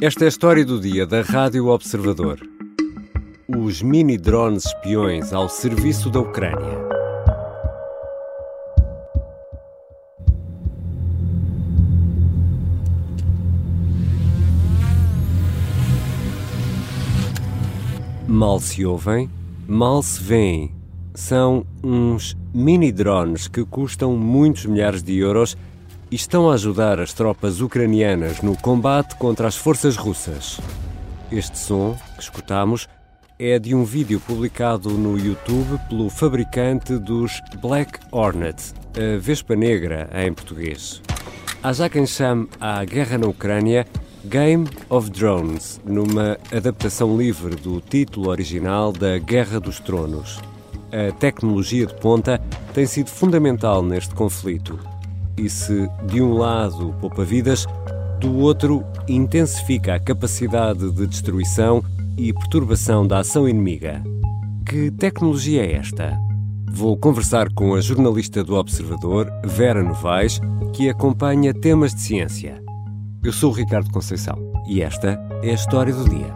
Esta é a história do dia da Rádio Observador. Os mini-drones espiões ao serviço da Ucrânia. Mal se ouvem, mal se veem. São uns mini-drones que custam muitos milhares de euros estão a ajudar as tropas ucranianas no combate contra as forças russas. Este som que escutamos é de um vídeo publicado no YouTube pelo fabricante dos Black Hornet, a Vespa Negra em português. Há já quem chame a guerra na Ucrânia Game of Drones, numa adaptação livre do título original da Guerra dos Tronos. A tecnologia de ponta tem sido fundamental neste conflito e se de um lado poupa vidas, do outro intensifica a capacidade de destruição e perturbação da ação inimiga. Que tecnologia é esta? Vou conversar com a jornalista do Observador, Vera Novaes, que acompanha temas de ciência. Eu sou o Ricardo Conceição e esta é a história do dia.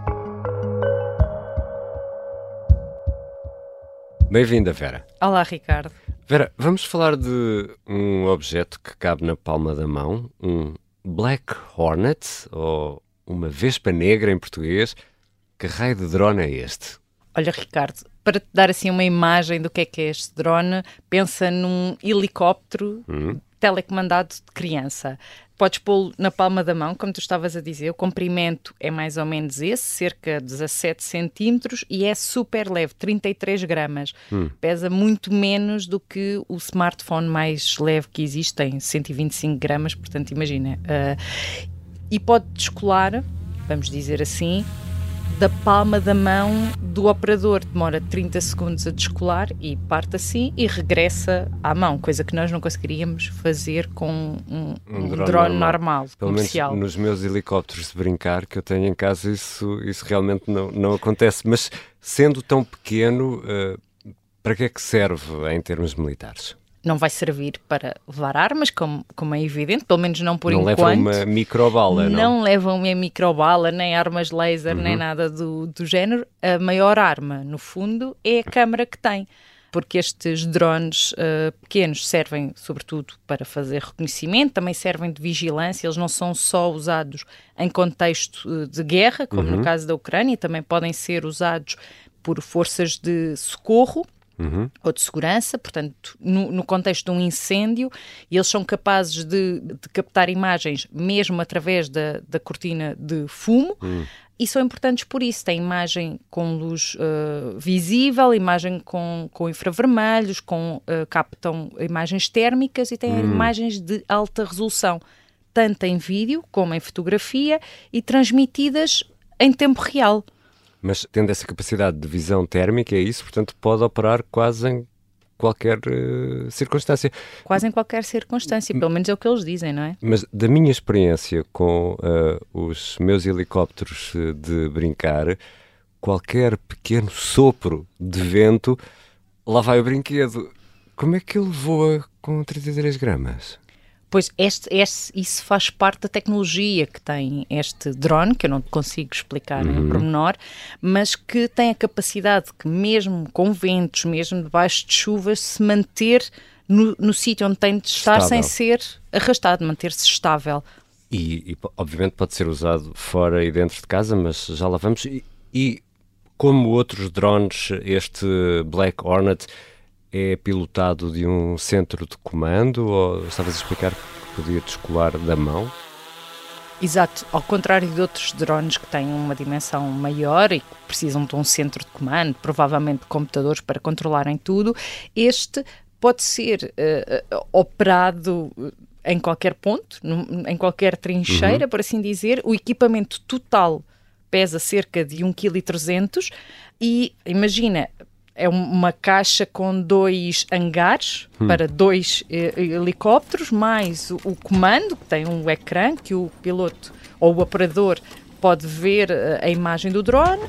Bem-vinda, Vera. Olá, Ricardo. Vera, vamos falar de um objeto que cabe na palma da mão, um Black Hornet, ou uma Vespa Negra em português. Que raio de drone é este? Olha, Ricardo, para te dar assim uma imagem do que é que é este drone, pensa num helicóptero hum. Telecomandado de criança podes pô-lo na palma da mão, como tu estavas a dizer. O comprimento é mais ou menos esse, cerca de 17 centímetros, e é super leve, 33 gramas. Hum. Pesa muito menos do que o smartphone mais leve que existe, tem 125 gramas, portanto, imagina. Uh, e pode descolar, vamos dizer assim, da palma da mão do operador. Demora 30 segundos a descolar e parte assim e regressa à mão, coisa que nós não conseguiríamos fazer com um, um, um drone, drone, normal, normal Pelo comercial. Menos nos meus helicópteros de brincar que eu tenho em casa, isso, isso realmente não, não acontece. Mas sendo tão pequeno, uh, para que é que serve em termos militares? Não vai servir para levar armas, como, como é evidente, pelo menos não por não enquanto. Não levam uma microbala, não? Não levam uma microbala, nem armas laser, uhum. nem nada do, do género. A maior arma, no fundo, é a câmara que tem. Porque estes drones uh, pequenos servem, sobretudo, para fazer reconhecimento, também servem de vigilância, eles não são só usados em contexto uh, de guerra, como uhum. no caso da Ucrânia, também podem ser usados por forças de socorro, Uhum. ou de segurança, portanto, no, no, contexto de um incêndio, eles são capazes de, de captar imagens mesmo através da, da cortina de fumo. Uhum. E são importantes por isso. Tem imagem com luz uh, visível, imagem com, com infravermelhos, com, uh, captam imagens térmicas e têm uhum. imagens de alta resolução, tanto em vídeo como em fotografia e transmitidas em tempo real. Mas tendo essa capacidade de visão térmica, é isso, portanto, pode operar quase em qualquer uh, circunstância. Quase em qualquer circunstância, pelo menos é o que eles dizem, não é? Mas da minha experiência com uh, os meus helicópteros eh, de brincar, qualquer pequeno sopro de vento, lá vai o brinquedo. Como é que ele voa com 33 gramas? Pois este, este, isso faz parte da tecnologia que tem este drone, que eu não consigo explicar uhum. em pormenor, mas que tem a capacidade que, mesmo com ventos, mesmo debaixo de chuvas, se manter no, no sítio onde tem de estar estável. sem ser arrastado, manter-se estável. E, e, obviamente pode ser usado fora e dentro de casa, mas já lá vamos. E, e como outros drones, este Black Hornet é pilotado de um centro de comando ou estavas a explicar que podia descolar da mão? Exato, ao contrário de outros drones que têm uma dimensão maior e que precisam de um centro de comando, provavelmente computadores para controlarem tudo, este pode ser uh, operado em qualquer ponto, em qualquer trincheira, uhum. por assim dizer. O equipamento total pesa cerca de 1,3 kg e imagina, é uma caixa com dois hangares hum. para dois eh, helicópteros, mais o, o, comando, que tem um ecrã que o piloto ou o operador pode ver eh, a imagem do drone,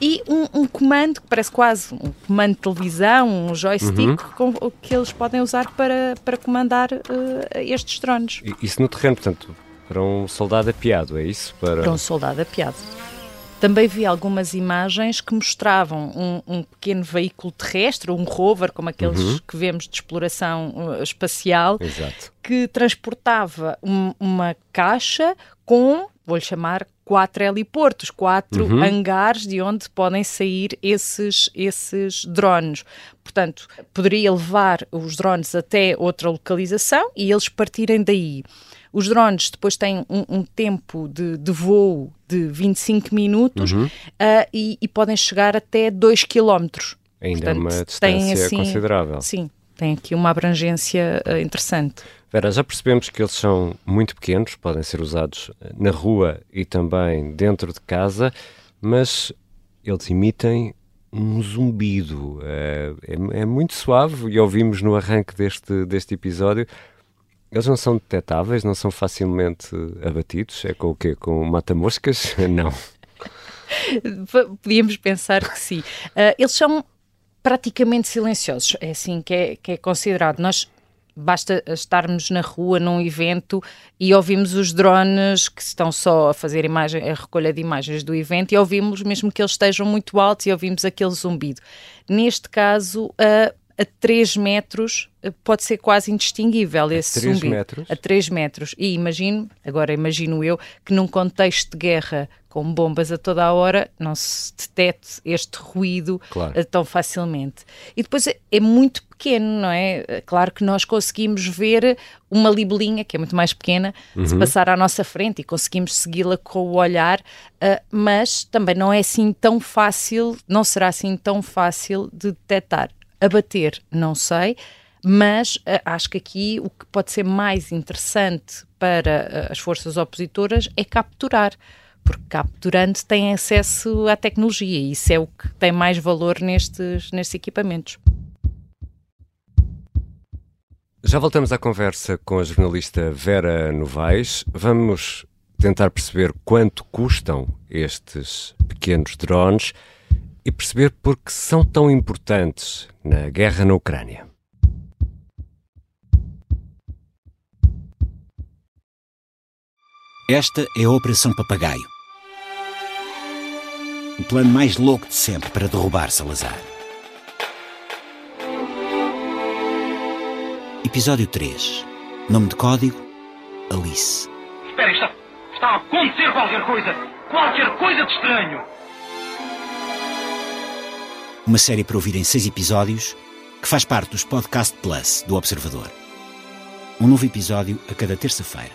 e um, um, comando que parece quase um comando de televisão, um joystick uhum. com, que eles podem usar para, para comandar uh, estes drones. Isso no terreno, portanto, para um soldado apiado, é isso? Para, para um soldado apiado. Também vi algumas imagens que mostravam um, um, pequeno veículo terrestre, um rover, como aqueles uhum. que vemos de exploração uh, espacial, Exato. que transportava um, uma caixa com, vou-lhe chamar, quatro heliportos, quatro uhum. hangares de onde podem sair esses, esses drones. Portanto, poderia levar os drones até outra localização e eles partirem daí. Os drones depois têm um, um tempo de, de, voo de 25 minutos uhum. uh, e, e, podem chegar até 2 km. Ainda é Portanto, uma distância assim, considerável. Sim, tem aqui uma abrangência uh, interessante. Vera, já percebemos que eles são muito pequenos, podem ser usados na rua e também dentro de casa, mas eles emitem um zumbido. É, é, é muito suave e ouvimos no arranque deste, deste episódio eles não são detectáveis, não são facilmente abatidos? É com o quê? Com mata-moscas? não. Podíamos pensar que sim. Uh, eles são praticamente silenciosos, é assim que é, que é considerado. Nós basta estarmos na rua num evento e ouvimos os drones que estão só a fazer imagem, a recolha de imagens do evento e ouvimos mesmo que eles estejam muito altos e ouvimos aquele zumbido. Neste caso, uh, a 3 metros eh, pode ser quase indistinguível esse a 3 zumbido. Metros? A 3 metros. E imagino, agora imagino eu, que num contexto de guerra com bombas a toda a hora, não se detete este ruído claro. Eh, tão facilmente. E depois é, é, muito pequeno, não é? Eh, claro que nós conseguimos ver uma libelinha, que é muito mais pequena, uhum. se passar à nossa frente e conseguimos segui-la com o olhar, uh, mas também não é assim tão fácil, não será assim tão fácil de detectar abater, não sei, mas uh, acho que aqui o que pode ser mais interessante para uh, as forças opositoras é capturar. Porque capturando tem acesso à tecnologia e isso é o que tem mais valor nestes, nestes equipamentos. Já voltamos à conversa com a jornalista Vera Novaes. Vamos tentar perceber quanto custam estes pequenos drones e perceber por que são tão importantes na guerra na Ucrânia. Esta é a Operação Papagaio. O plano mais louco de sempre para derrubar Salazar. Episódio 3. Nome de código: Alice. Espera, está, está a acontecer qualquer coisa! Qualquer coisa de estranho! Uma série para ouvir em seis episódios que faz parte dos Podcast Plus do Observador. Um novo episódio a cada terça-feira.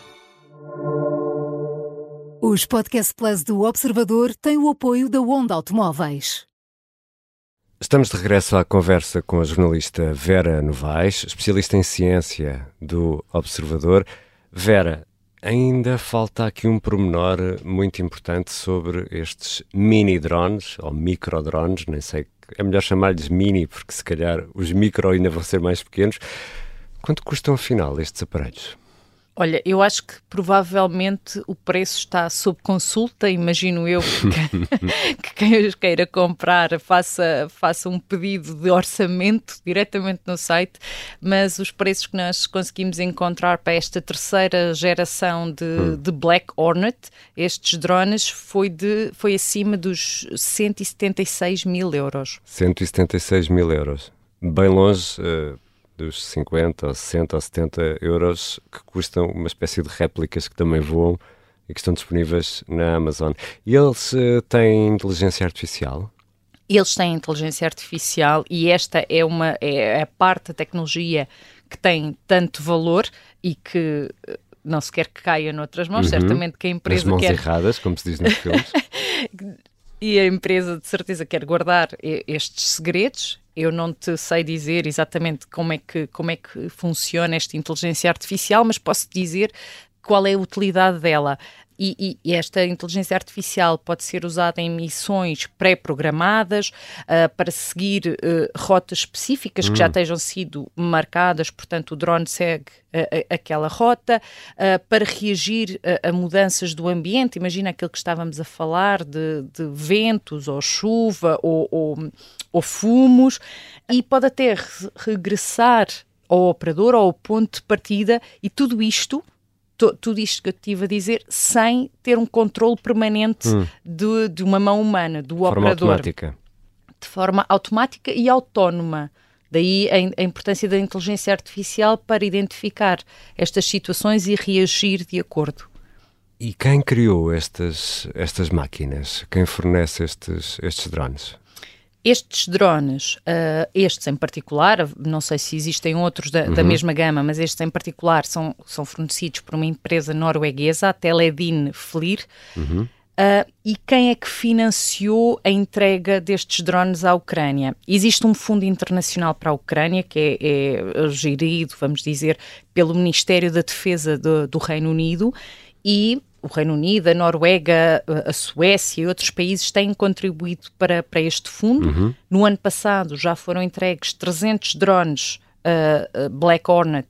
Os Podcast Plus do Observador têm o apoio da Onda Automóveis. Estamos de regresso à conversa com a jornalista Vera Novaes, especialista em ciência do Observador. Vera, ainda falta aqui um pormenor muito importante sobre estes mini drones, ou micro drones, nem sei é melhor chamar-lhes mini, porque se calhar os micro ainda vão ser mais pequenos. Quanto custam afinal estes aparelhos? Olha, eu acho que provavelmente o preço está sob consulta. Imagino eu que, que quem os queira comprar faça, faça um pedido de orçamento diretamente no site, mas os preços que nós conseguimos encontrar para esta terceira geração de, hum. de Black Hornet, estes drones, foi, de, foi acima dos 176 mil euros. 176 mil euros. Bem longe. Uh dos 50 ou 60 ou 70 euros que custam uma espécie de réplicas que também voam e que estão disponíveis na Amazon. E eles uh, têm inteligência artificial? Eles têm inteligência artificial e esta é uma é a parte da tecnologia que tem tanto valor e que eh, não se quer que caia noutras mãos, uhum. certamente que a empresa Nas mãos quer... erradas, como se diz nos filmes. e a empresa de certeza quer guardar estes segredos eu não te sei dizer exatamente como é que, como é que funciona esta inteligência artificial, mas posso dizer qual é a utilidade dela. E, e, esta inteligência artificial pode ser usada em missões pré-programadas uh, para seguir uh, rotas específicas que já hum. tenham sido marcadas, portanto, o drone segue uh, aquela rota, para reagir a, a, mudanças do ambiente. Imagina aquilo que estávamos a falar de, de ventos, ou chuva, ou, ou, ou fumos, e pode até re regressar ao operador ou ao ponto de partida, e tudo isto tudo isto que eu estive a dizer sem ter um controle permanente hum. de, de, uma mão humana, do forma operador. Automática. De forma automática e autónoma. Daí a, a, importância da inteligência artificial para identificar estas situações e reagir de acordo. E quem criou estas, estas máquinas? Quem fornece estes, estes drones? Estes drones, uh, estes em particular, não sei se existem outros da, uhum. da, mesma gama, mas estes em particular são, são fornecidos por uma empresa norueguesa, a Teledin Flir. Uhum. Uh, e quem é que financiou a entrega destes drones à Ucrânia? Existe um fundo internacional para a Ucrânia, que é, é gerido, vamos dizer, pelo Ministério da Defesa do, do Reino Unido, e o Reino Unido, a Noruega, a Suécia e outros países têm contribuído para, para este fundo. Uhum. No ano passado já foram entregues 300 drones uh, Black Hornet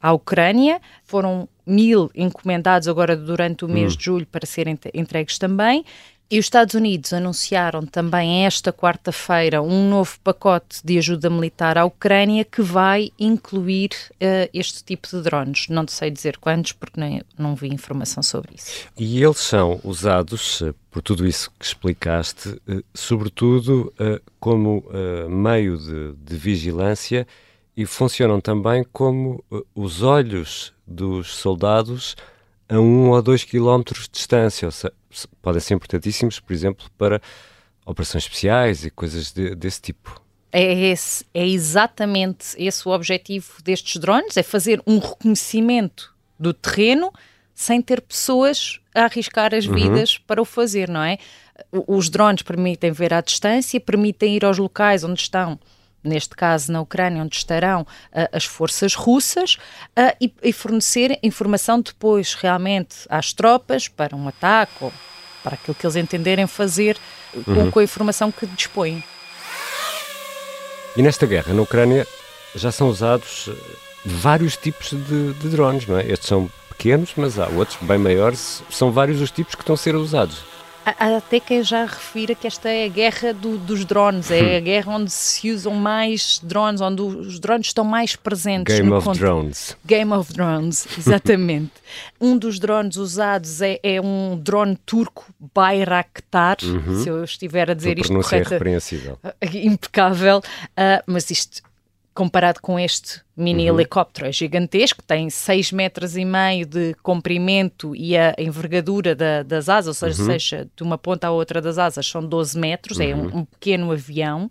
à Ucrânia, foram mil encomendados agora durante o mês uhum. de julho para serem entregues também. E os Estados Unidos anunciaram também esta quarta-feira um novo pacote de ajuda militar à Ucrânia que vai incluir uh, este tipo de drones. Não sei dizer quantos, porque nem, não vi informação sobre isso. E eles são usados, uh, por tudo isso que explicaste, uh, sobretudo como meio de, de, vigilância e funcionam também como os olhos dos soldados a um ou dois quilómetros de distância, ou seja, podem ser importantíssimos, por exemplo, para operações especiais e coisas de, desse tipo. É, esse, é exatamente esse o objetivo destes drones, é fazer um reconhecimento do terreno sem ter pessoas a arriscar as uhum. vidas uhum. para o fazer, não é? Os drones permitem ver à distância, permitem ir aos locais onde estão neste caso na Ucrânia, onde estarão uh, as forças russas, uh, e, e, fornecer informação depois realmente às tropas para um ataque ou para aquilo que eles entenderem fazer uhum. com, a informação que dispõem. E nesta guerra na Ucrânia já são usados eh, vários tipos de, de drones, não é? Estes são pequenos, mas há outros bem maiores. São vários os tipos que estão a ser usados. Há até quem já refira que esta é a guerra do, dos drones, é a hum. guerra onde se usam mais drones, onde os drones estão mais presentes. Game of Drones. Game of Drones, exatamente. um dos drones usados é, é um drone turco Bayraktar, uhum. se eu estiver a dizer isto correto. é repreensível. Impecável, uh, mas isto comparado com este mini uhum. helicóptero é gigantesco, tem 6 metros e meio de comprimento e a envergadura da, das asas, ou seja, uhum. seja, de uma ponta à outra das asas são 12 metros, uhum. é um, uhum. um, pequeno avião.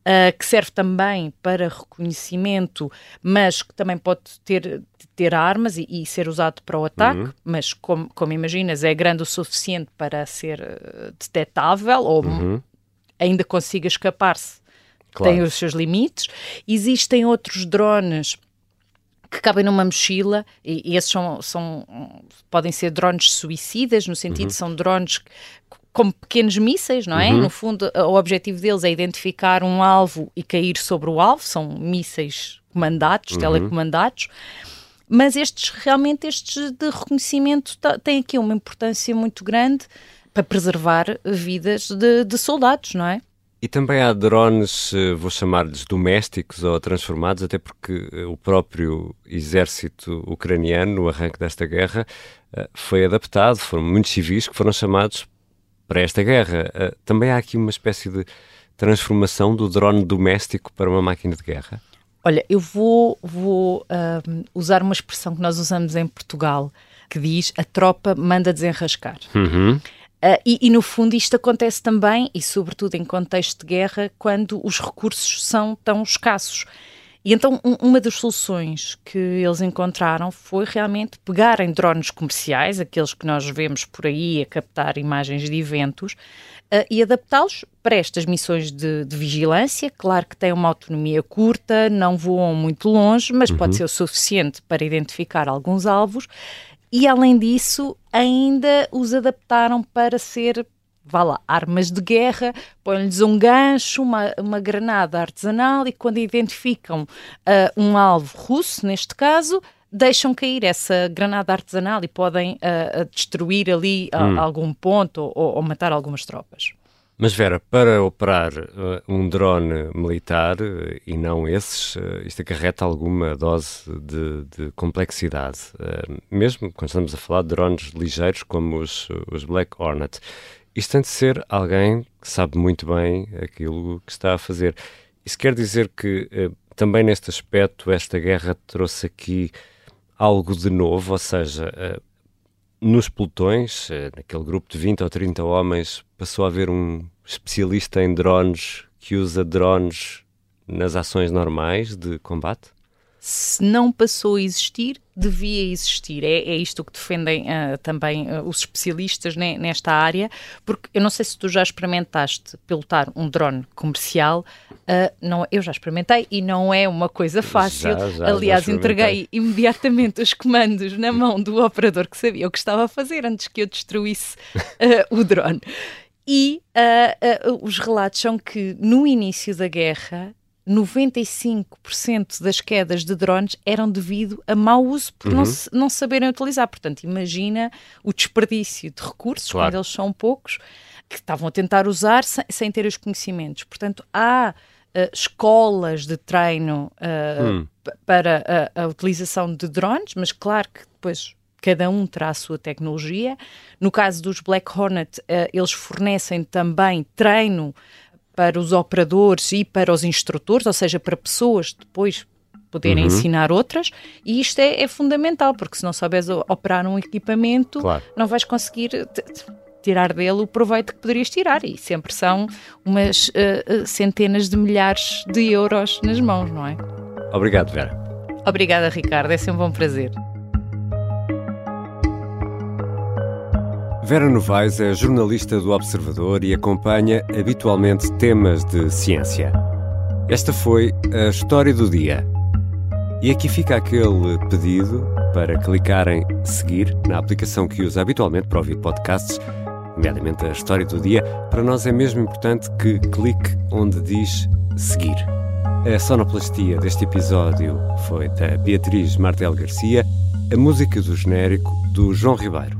Uh, que serve também para reconhecimento, mas que também pode ter, ter armas e, e ser usado para o ataque, uhum. mas como, como imaginas, é grande o suficiente para ser uh, detectável ou uhum. ainda consiga escapar-se claro. tem os seus limites. Existem outros drones que cabem numa mochila e, e esses são, são, podem ser drones suicidas, no sentido uhum. são drones como pequenos mísseis, não é? Uhum. No fundo, o objetivo deles é identificar um alvo e cair sobre o alvo, são mísseis comandados, uhum. telecomandados. Mas estes, realmente, estes de reconhecimento têm aqui uma importância muito grande para preservar vidas de, de soldados, não é? E também há drones, eh, vou chamar-lhes domésticos ou transformados, até porque eh, o próprio exército ucraniano, no arranque desta guerra, eh, foi adaptado. Foram muitos civis que foram chamados para esta guerra. Também há aqui uma espécie de transformação do drone doméstico para uma máquina de guerra? Olha, eu vou, vou um, usar uma expressão que nós usamos em Portugal, que diz a tropa manda desenrascar. Uhum. Uh, e, e, no fundo, isto acontece também, e sobretudo em contexto de guerra, quando os recursos são tão escassos. E então, um, uma das soluções que eles encontraram foi realmente pegarem drones comerciais, aqueles que nós vemos por aí a captar imagens de eventos, uh, e adaptá-los para estas missões de, de, vigilância. Claro que têm uma autonomia curta, não voam muito longe, mas uhum. pode ser o suficiente para identificar alguns alvos e além disso, ainda os adaptaram para ser vá lá, armas de guerra, põem-lhes um gancho, uma, uma granada artesanal e quando identificam uh, um alvo russo, neste caso, deixam cair essa granada artesanal e podem uh, destruir ali hum. algum ponto ou, ou, matar algumas tropas. Mas Vera, para operar uh, um drone militar uh, e não esses, uh, isto acarreta alguma dose de, de complexidade, mesmo quando estamos a falar de drones ligeiros como os, os Black Hornet. Isto tem de ser alguém que sabe muito bem aquilo que está a fazer. Isso quer dizer que também neste aspecto esta guerra trouxe aqui algo de novo, ou seja, nos pelotões, eh, naquele grupo de 20 ou 30 homens, passou a haver um especialista em drones que usa drones nas ações normais de combate? Se não passou a existir, devia existir. É, é isto que defendem uh, também uh, os especialistas ne, nesta área, porque eu não sei se tu já experimentaste pilotar um drone comercial, uh, não, eu já experimentei e não é uma coisa fácil. Já, já, Aliás, já entreguei imediatamente os comandos na mão do operador que sabia o que estava a fazer antes que eu destruísse o drone. E os relatos são que no início da guerra 95% das quedas de drones eram devido a mau uso por uhum. não, não saberem utilizar. Portanto, imagina o desperdício de recursos, claro. quando eles são poucos, que estavam a tentar usar sem, sem ter os conhecimentos. Portanto, há uh, escolas de treino uh, hum. para a, a utilização de drones, mas claro que depois cada um terá a sua tecnologia. No caso dos Black Hornet, uh, eles fornecem também treino para os operadores e para os instrutores, ou seja, para pessoas depois poderem uhum. ensinar outras, e isto é, é, fundamental, porque se não souberes operar um equipamento, claro. não vais conseguir tirar dele o proveito que poderias tirar, e sempre são umas uh, centenas de milhares de euros nas mãos, não é? Obrigado, Vera. Obrigada, Ricardo, é sempre um prazer. Vera Novaes é jornalista do Observador e acompanha habitualmente temas de ciência. Esta foi a história do dia. E aqui fica aquele pedido para clicarem seguir na aplicação que usa habitualmente para ouvir podcasts, nomeadamente a história do dia. Para nós é mesmo importante que clique onde diz seguir. A sonoplastia deste episódio foi da Beatriz Martel Garcia, a música do genérico do João Ribeiro.